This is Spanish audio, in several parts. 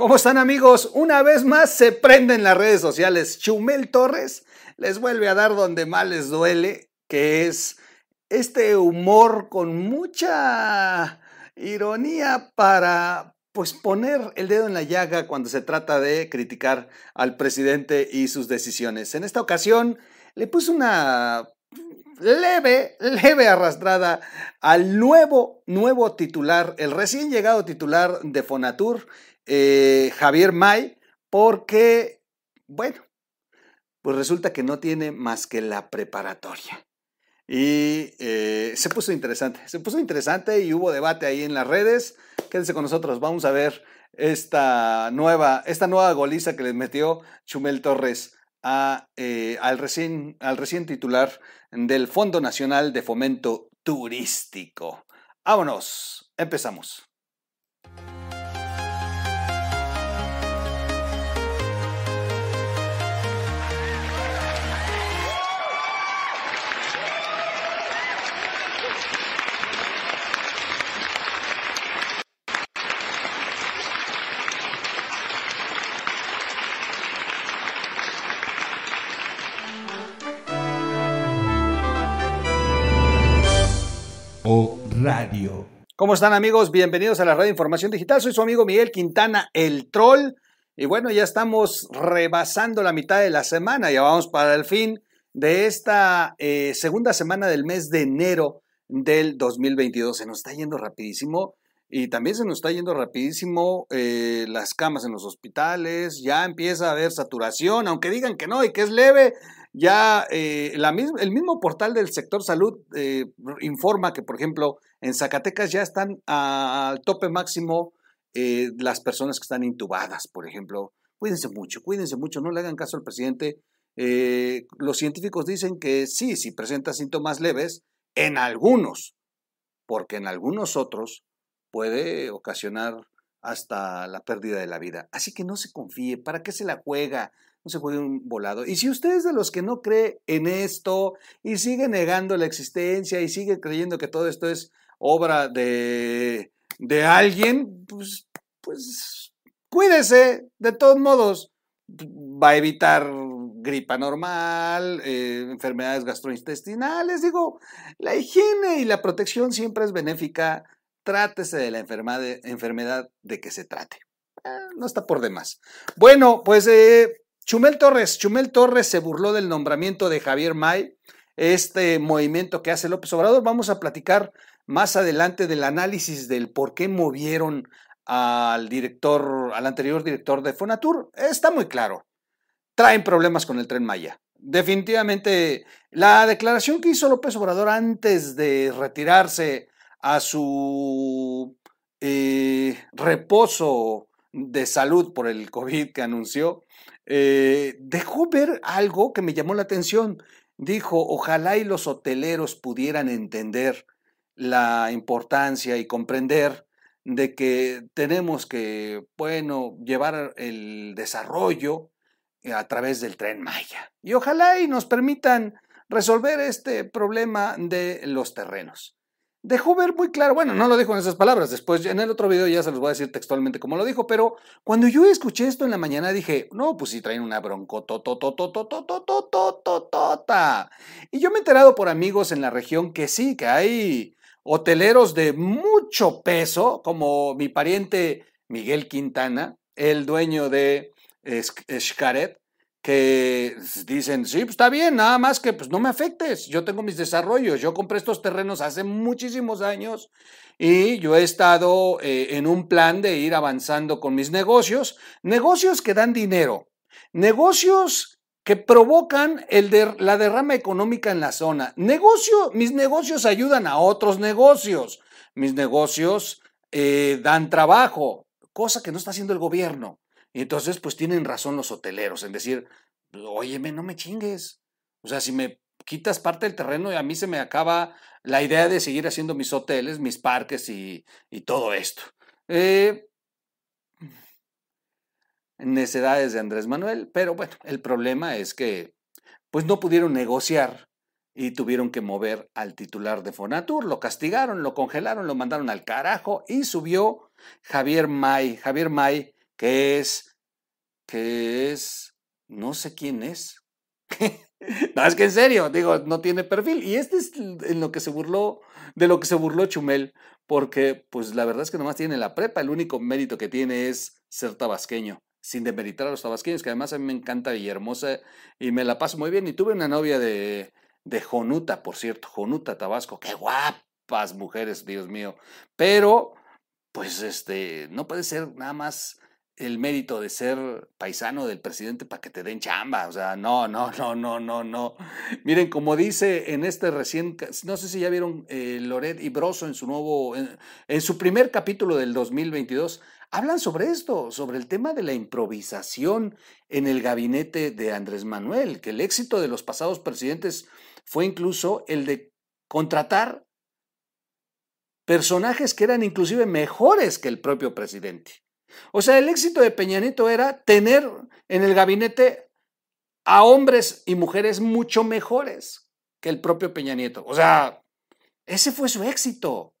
¿Cómo están amigos? Una vez más se prenden las redes sociales. Chumel Torres les vuelve a dar donde más les duele, que es este humor con mucha ironía para pues poner el dedo en la llaga cuando se trata de criticar al presidente y sus decisiones. En esta ocasión le puso una leve, leve arrastrada al nuevo, nuevo titular, el recién llegado titular de Fonatur, eh, Javier May, porque, bueno, pues resulta que no tiene más que la preparatoria. Y eh, se puso interesante, se puso interesante y hubo debate ahí en las redes. Quédense con nosotros, vamos a ver esta nueva, esta nueva goliza que les metió Chumel Torres eh, al, recién, al recién titular del Fondo Nacional de Fomento Turístico. Vámonos, empezamos. ¿Cómo están amigos? Bienvenidos a la Radio Información Digital. Soy su amigo Miguel Quintana, el troll. Y bueno, ya estamos rebasando la mitad de la semana. Ya vamos para el fin de esta eh, segunda semana del mes de enero del 2022. Se nos está yendo rapidísimo. Y también se nos está yendo rapidísimo eh, las camas en los hospitales, ya empieza a haber saturación, aunque digan que no y que es leve, ya eh, la el mismo portal del sector salud eh, informa que, por ejemplo, en Zacatecas ya están al tope máximo las personas que están intubadas, por ejemplo. Cuídense mucho, cuídense mucho, no le hagan caso al presidente. los científicos dicen que sí, si presenta síntomas leves, en algunos, porque en algunos otros puede ocasionar hasta la pérdida de la vida. Así que no se confíe, ¿para qué se la juega? no se juegue un volado. Y si usted es de los que no cree en esto y sigue negando la existencia y sigue creyendo que todo esto es obra de, de alguien, pues, pues cuídese, de todos modos. Va a evitar gripa normal, eh, enfermedades gastrointestinales. Digo, la higiene y la protección siempre es benéfica. Trátese de la enfermedad de, que se trate. Eh, no está por demás. Bueno, pues eh, Chumel Torres, Chumel Torres se burló del nombramiento de Javier May, este movimiento que hace López Obrador. Vamos a platicar más adelante del análisis del por qué movieron al director, al anterior director de Fonatur. Está muy claro. Traen problemas con el tren Maya. Definitivamente, la declaración que hizo López Obrador antes de retirarse a su eh, reposo de salud por el COVID que anunció, eh, dejó ver algo que me llamó la atención. Dijo, ojalá y los hoteleros pudieran entender la importancia y comprender de que tenemos que, bueno, llevar el desarrollo a través del tren Maya. Y ojalá y nos permitan resolver este problema de los terrenos dejó ver muy claro, bueno, no lo dijo en esas palabras, después en el otro video ya se los voy a decir textualmente como lo dijo, pero cuando yo escuché esto en la mañana dije, no, pues sí traen una bronco, Y yo me he enterado por amigos en la región que sí, que hay hoteleros de mucho peso, como mi pariente Miguel Quintana, el dueño de Xcaret, que dicen, sí, pues está bien, nada más que pues no me afectes, yo tengo mis desarrollos, yo compré estos terrenos hace muchísimos años y yo he estado eh, en un plan de ir avanzando con mis negocios, negocios que dan dinero, negocios que provocan la derrama económica en la zona. Negocio, mis negocios ayudan a otros negocios, mis negocios eh, dan trabajo, cosa que no está haciendo el gobierno. Y entonces, pues tienen razón los hoteleros en decir, óyeme, no me chingues. O sea, si me quitas parte del terreno y a mí se me acaba la idea de seguir haciendo mis hoteles, mis parques y, todo esto. Eh, necedades de Andrés Manuel, pero bueno, el problema es que pues no pudieron negociar y tuvieron que mover al titular de Fonatur, lo castigaron, lo congelaron, lo mandaron al carajo y subió Javier May, Javier May que es, que es, no sé quién es. no, es que en serio, digo, no tiene perfil. Y este es en lo que se burló, de lo que se burló Chumel, porque pues la verdad es que nomás tiene la prepa, el único mérito que tiene es ser tabasqueño, sin demeritar a los tabasqueños, que además a mí me encanta Villahermosa y me la paso muy bien. Y tuve una novia de, de Jonuta, por cierto, Jonuta, Tabasco, qué guapas mujeres, Dios mío. Pero, pues este, no puede ser nada más el mérito de ser paisano del presidente para que te den chamba. O sea, no, no, no, no, no, no. Miren, como dice en este recién, no sé si ya vieron eh, Loret y Broso en su nuevo, en, en, su primer capítulo del 2022, hablan sobre esto, sobre el tema de la improvisación en el gabinete de Andrés Manuel, que el éxito de los pasados presidentes fue incluso el de contratar personajes que eran inclusive mejores que el propio presidente. O sea, el éxito de Peña Nieto era tener en el gabinete a hombres y mujeres mucho mejores que el propio Peña Nieto. O sea, ese fue su éxito.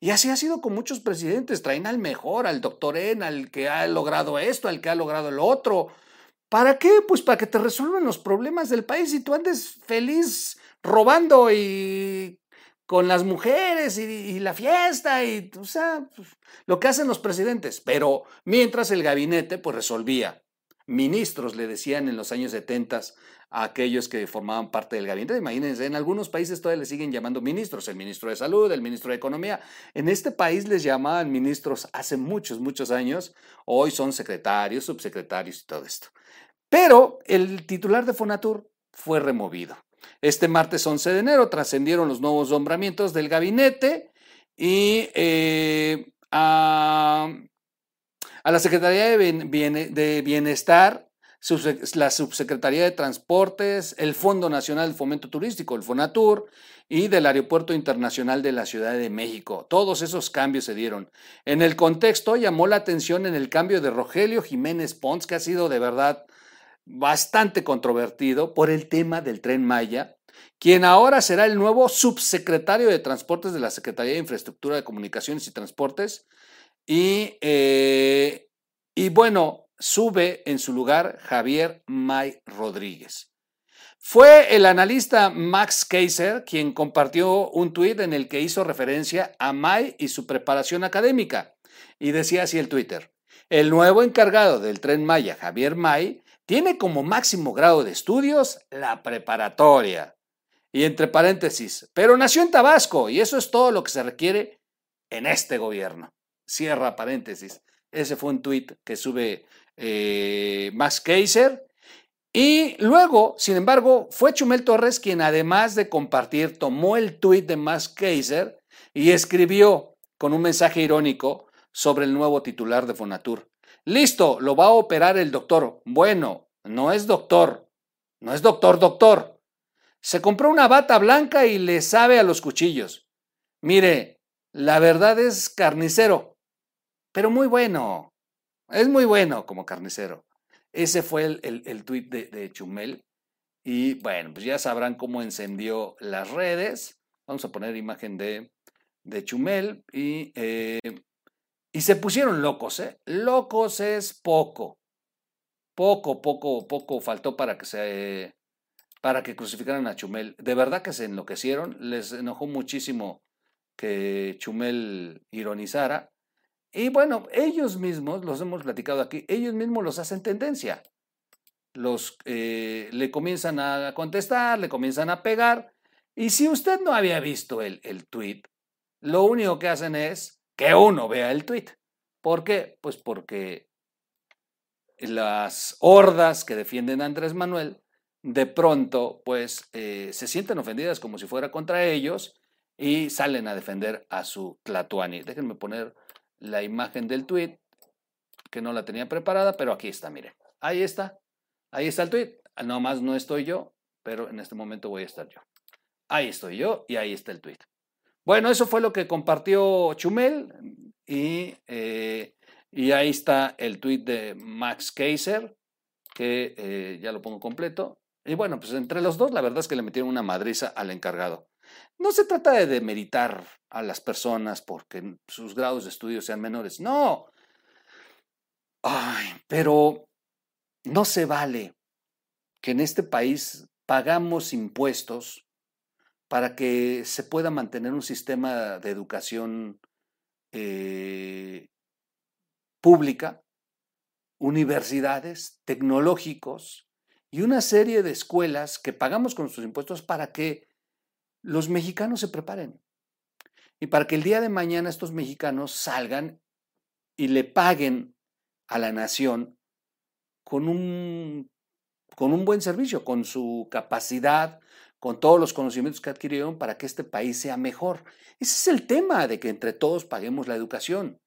Y así ha sido con muchos presidentes. Traen al mejor, al doctor En, al que ha logrado esto, al que ha logrado el otro. ¿Para qué? Pues para que te resuelvan los problemas del país y tú andes feliz robando y con las mujeres y, la fiesta y, o sea, pues, lo que hacen los presidentes. Pero mientras el gabinete, pues resolvía. Ministros le decían en los años 70 a aquellos que formaban parte del gabinete. Imagínense, en algunos países todavía le siguen llamando ministros, el ministro de Salud, el ministro de Economía. En este país les llamaban ministros hace muchos, muchos años. Hoy son secretarios, subsecretarios y todo esto. Pero el titular de Fonatur fue removido. Este martes 11 de enero trascendieron los nuevos nombramientos del gabinete y eh, a, la Secretaría de, Bienestar, la Subsecretaría de Transportes, el Fondo Nacional de Fomento Turístico, el FONATUR, y del Aeropuerto Internacional de la Ciudad de México. Todos esos cambios se dieron. En el contexto llamó la atención en el cambio de Rogelio Jiménez Pons, que ha sido de verdad bastante controvertido por el tema del tren Maya, quien ahora será el nuevo subsecretario de Transportes de la Secretaría de Infraestructura de Comunicaciones y Transportes. Y, eh, y bueno, sube en su lugar Javier May Rodríguez. Fue el analista Max Kaiser quien compartió un tuit en el que hizo referencia a May y su preparación académica. Y decía así el Twitter. El nuevo encargado del tren Maya, Javier May, tiene como máximo grado de estudios la preparatoria. Y entre paréntesis, pero nació en Tabasco y eso es todo lo que se requiere en este gobierno. Cierra paréntesis. Ese fue un tuit que sube eh, Max Kaiser. Y luego, sin embargo, fue Chumel Torres quien además de compartir, tomó el tuit de Max Kaiser y escribió con un mensaje irónico sobre el nuevo titular de Fonatur. Listo, lo va a operar el doctor. Bueno, no es doctor. No es doctor, doctor. Se compró una bata blanca y le sabe a los cuchillos. Mire, la verdad es carnicero, pero muy bueno. Es muy bueno como carnicero. Ese fue el, el, tuit de, Chumel. Y bueno, pues ya sabrán cómo encendió las redes. Vamos a poner imagen de, de Chumel. Y eh, y se pusieron locos, ¿eh? Locos es poco. Poco, poco, poco faltó para que se para que crucificaran a Chumel. De verdad que se enloquecieron, les enojó muchísimo que Chumel ironizara. Y bueno, ellos mismos, los hemos platicado aquí, ellos mismos los hacen tendencia. Los eh, le comienzan a contestar, le comienzan a pegar. Y si usted no había visto el, el tweet, lo único que hacen es que uno vea el tweet. ¿Por qué? Pues porque las hordas que defienden a Andrés Manuel de pronto pues eh, se sienten ofendidas como si fuera contra ellos y salen a defender a su Tlatuani. Déjenme poner la imagen del tweet que no la tenía preparada, pero aquí está, mire. Ahí está. Ahí está el tweet. más no estoy yo, pero en este momento voy a estar yo. Ahí estoy yo y ahí está el tweet. Bueno, eso fue lo que compartió Chumel y, eh, y ahí está el tweet de Max Kaiser, que eh, ya lo pongo completo. Y bueno, pues entre los dos la verdad es que le metieron una madriza al encargado. No se trata de demeritar a las personas porque sus grados de estudio sean menores, no. Ay, pero no se vale que en este país pagamos impuestos para que se pueda mantener un sistema de educación eh, pública, universidades, tecnológicos y una serie de escuelas que pagamos con nuestros impuestos para que los mexicanos se preparen y para que el día de mañana estos mexicanos salgan y le paguen a la nación con un, con un buen servicio, con su capacidad, con todos los conocimientos que adquirieron para que este país sea mejor. Ese es el tema de que entre todos paguemos la educación.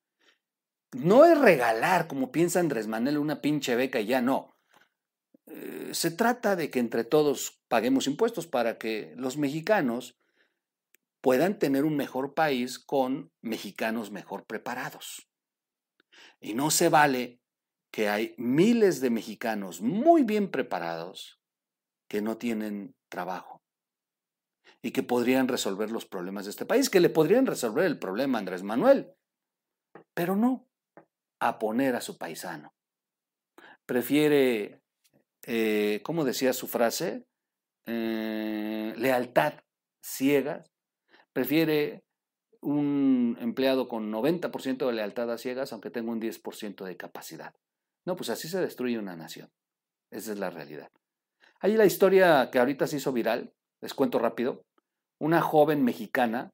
No es regalar, como piensa Andrés Manuel, una pinche beca y ya no. Eh, se trata de que entre todos paguemos impuestos para que los mexicanos puedan tener un mejor país con mexicanos mejor preparados. Y no se vale que hay miles de mexicanos muy bien preparados que no tienen trabajo y que podrían resolver los problemas de este país, que le podrían resolver el problema a Andrés Manuel, pero no a poner a su paisano. Prefiere, eh, ¿cómo decía su frase? Eh, lealtad ciega. Prefiere un empleado con 90% de lealtad a ciegas, aunque tenga un 10% de capacidad. No, pues así se destruye una nación. Esa es la realidad. Hay la historia que ahorita se hizo viral, les cuento rápido una joven mexicana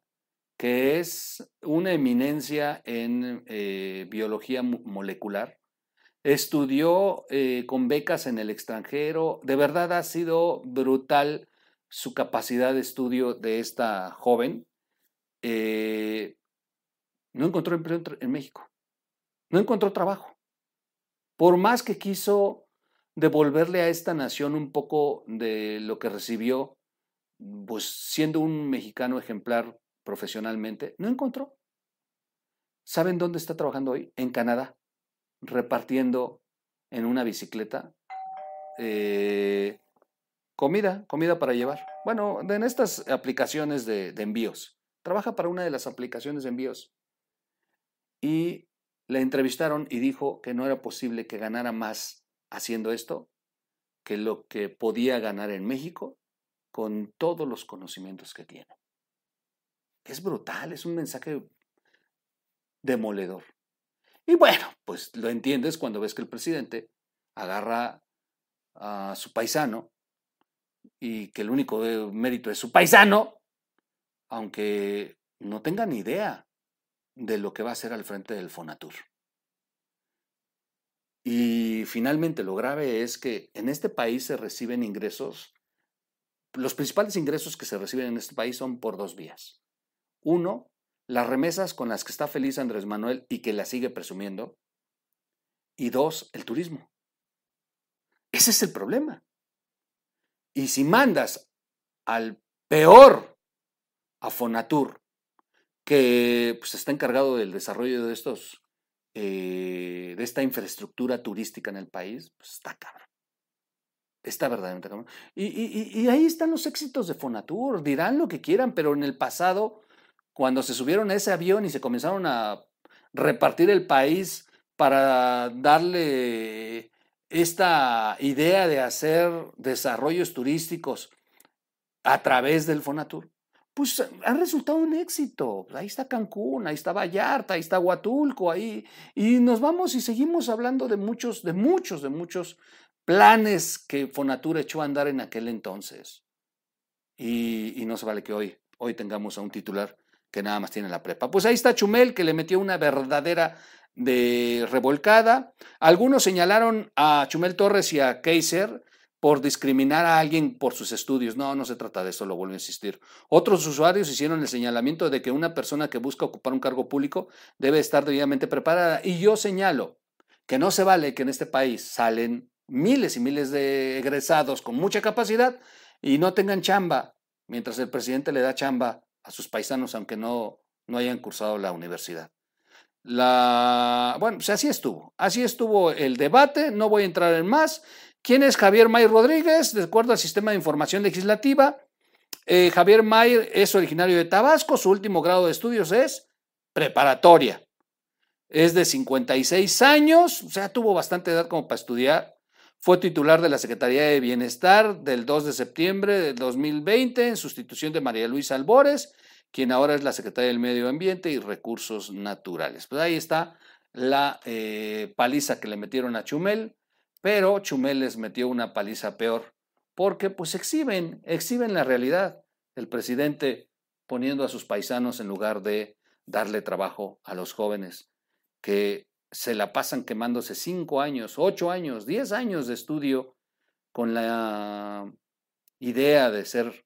que es una eminencia en eh, biología molecular. Estudió eh, con becas en el extranjero. De verdad ha sido brutal su capacidad de estudio de esta joven. Eh, no encontró empleo en México. No encontró trabajo. Por más que quiso devolverle a esta nación un poco de lo que recibió pues siendo un mexicano ejemplar profesionalmente, no encontró. ¿Saben dónde está trabajando hoy? En Canadá, repartiendo en una bicicleta eh, comida, comida para llevar. Bueno, en estas aplicaciones de, de envíos. Trabaja para una de las aplicaciones de envíos. Y le entrevistaron y dijo que no era posible que ganara más haciendo esto que lo que podía ganar en México con todos los conocimientos que tiene. Es brutal, es un mensaje demoledor. Y bueno, pues lo entiendes cuando ves que el presidente agarra a su paisano y que el único mérito es su paisano, aunque no tenga ni idea de lo que va a hacer al frente del Fonatur. Y finalmente lo grave es que en este país se reciben ingresos los principales ingresos que se reciben en este país son por dos vías. Uno, las remesas con las que está feliz Andrés Manuel y que la sigue presumiendo. Y dos, el turismo. Ese es el problema. Y si mandas al peor a Fonatur, que pues, está encargado del desarrollo de estos, eh, de esta infraestructura turística en el país, pues está cabrón. Está verdaderamente Y, y, y, ahí están los éxitos de Fonatur. Dirán lo que quieran, pero en el pasado, cuando se subieron a ese avión y se comenzaron a repartir el país para darle esta idea de hacer desarrollos turísticos a través del Fonatur, pues ha resultado un éxito. Ahí está Cancún, ahí está Vallarta, ahí está Huatulco, ahí. Y nos vamos y seguimos hablando de muchos, de muchos, de muchos planes que Fonatura echó a andar en aquel entonces. Y, no se vale que hoy, hoy tengamos a un titular que nada más tiene la prepa. Pues ahí está Chumel, que le metió una verdadera de revolcada. Algunos señalaron a Chumel Torres y a Kaiser por discriminar a alguien por sus estudios. No, no se trata de eso, lo vuelvo a insistir. Otros usuarios hicieron el señalamiento de que una persona que busca ocupar un cargo público debe estar debidamente preparada. Y yo señalo que no se vale que en este país salen miles y miles de egresados con mucha capacidad y no tengan chamba, mientras el presidente le da chamba a sus paisanos aunque no, no hayan cursado la universidad. La, bueno, pues así estuvo. Así estuvo el debate. No voy a entrar en más. ¿Quién es Javier May Rodríguez? De acuerdo al sistema de información legislativa, eh, Javier May es originario de Tabasco. Su último grado de estudios es preparatoria. es de 56 años, o sea, tuvo bastante edad como para estudiar. Fue titular de la Secretaría de Bienestar del 2 de septiembre del 2020 en sustitución de María Luisa Albores, quien ahora es la Secretaria del Medio Ambiente y Recursos Naturales. Pues ahí está la eh, paliza que le metieron a Chumel, pero Chumel les metió una paliza peor, porque pues exhiben, exhiben la realidad. El presidente poniendo a sus paisanos en lugar de darle trabajo a los jóvenes que se la pasan quemándose cinco años, ocho años, diez años de estudio con la idea de ser,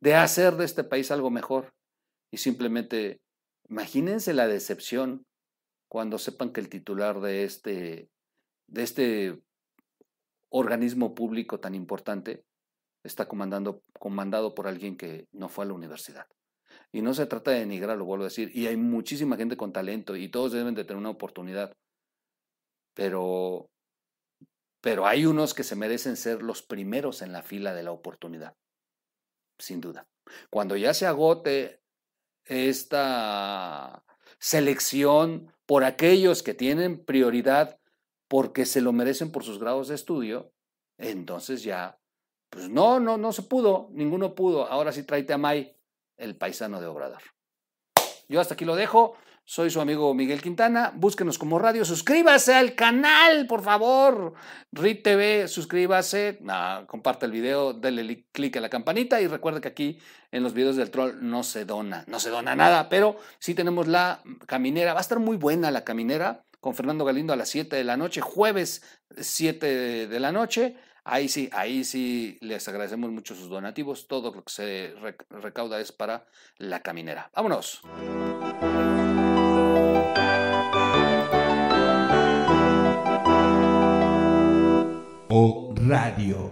de hacer de este país algo mejor. Y simplemente, imagínense la decepción cuando sepan que el titular de este, de este organismo público tan importante está comandando, comandado por alguien que no fue a la universidad. Y no se trata de denigrar, lo vuelvo a decir, y hay muchísima gente con talento y todos deben de tener una oportunidad pero, pero hay unos que se merecen ser los primeros en la fila de la oportunidad, sin duda. Cuando ya se agote esta selección por aquellos que tienen prioridad porque se lo merecen por sus grados de estudio, entonces ya, pues no, no, no se pudo, ninguno pudo. Ahora sí tráete a May, el paisano de Obrador. Yo hasta aquí lo dejo. Soy su amigo Miguel Quintana. Búsquenos como radio. Suscríbase al canal, por favor. RIT TV, suscríbase. comparte el video, denle clic a la campanita y recuerde que aquí en los videos del troll no se dona, no se dona nada, pero sí tenemos la caminera. Va a estar muy buena la caminera con Fernando Galindo a las 7 de la noche, jueves 7 de la noche. Ahí sí, ahí sí les agradecemos mucho sus donativos. Todo lo que se recauda es para la caminera. Vámonos. O Radio.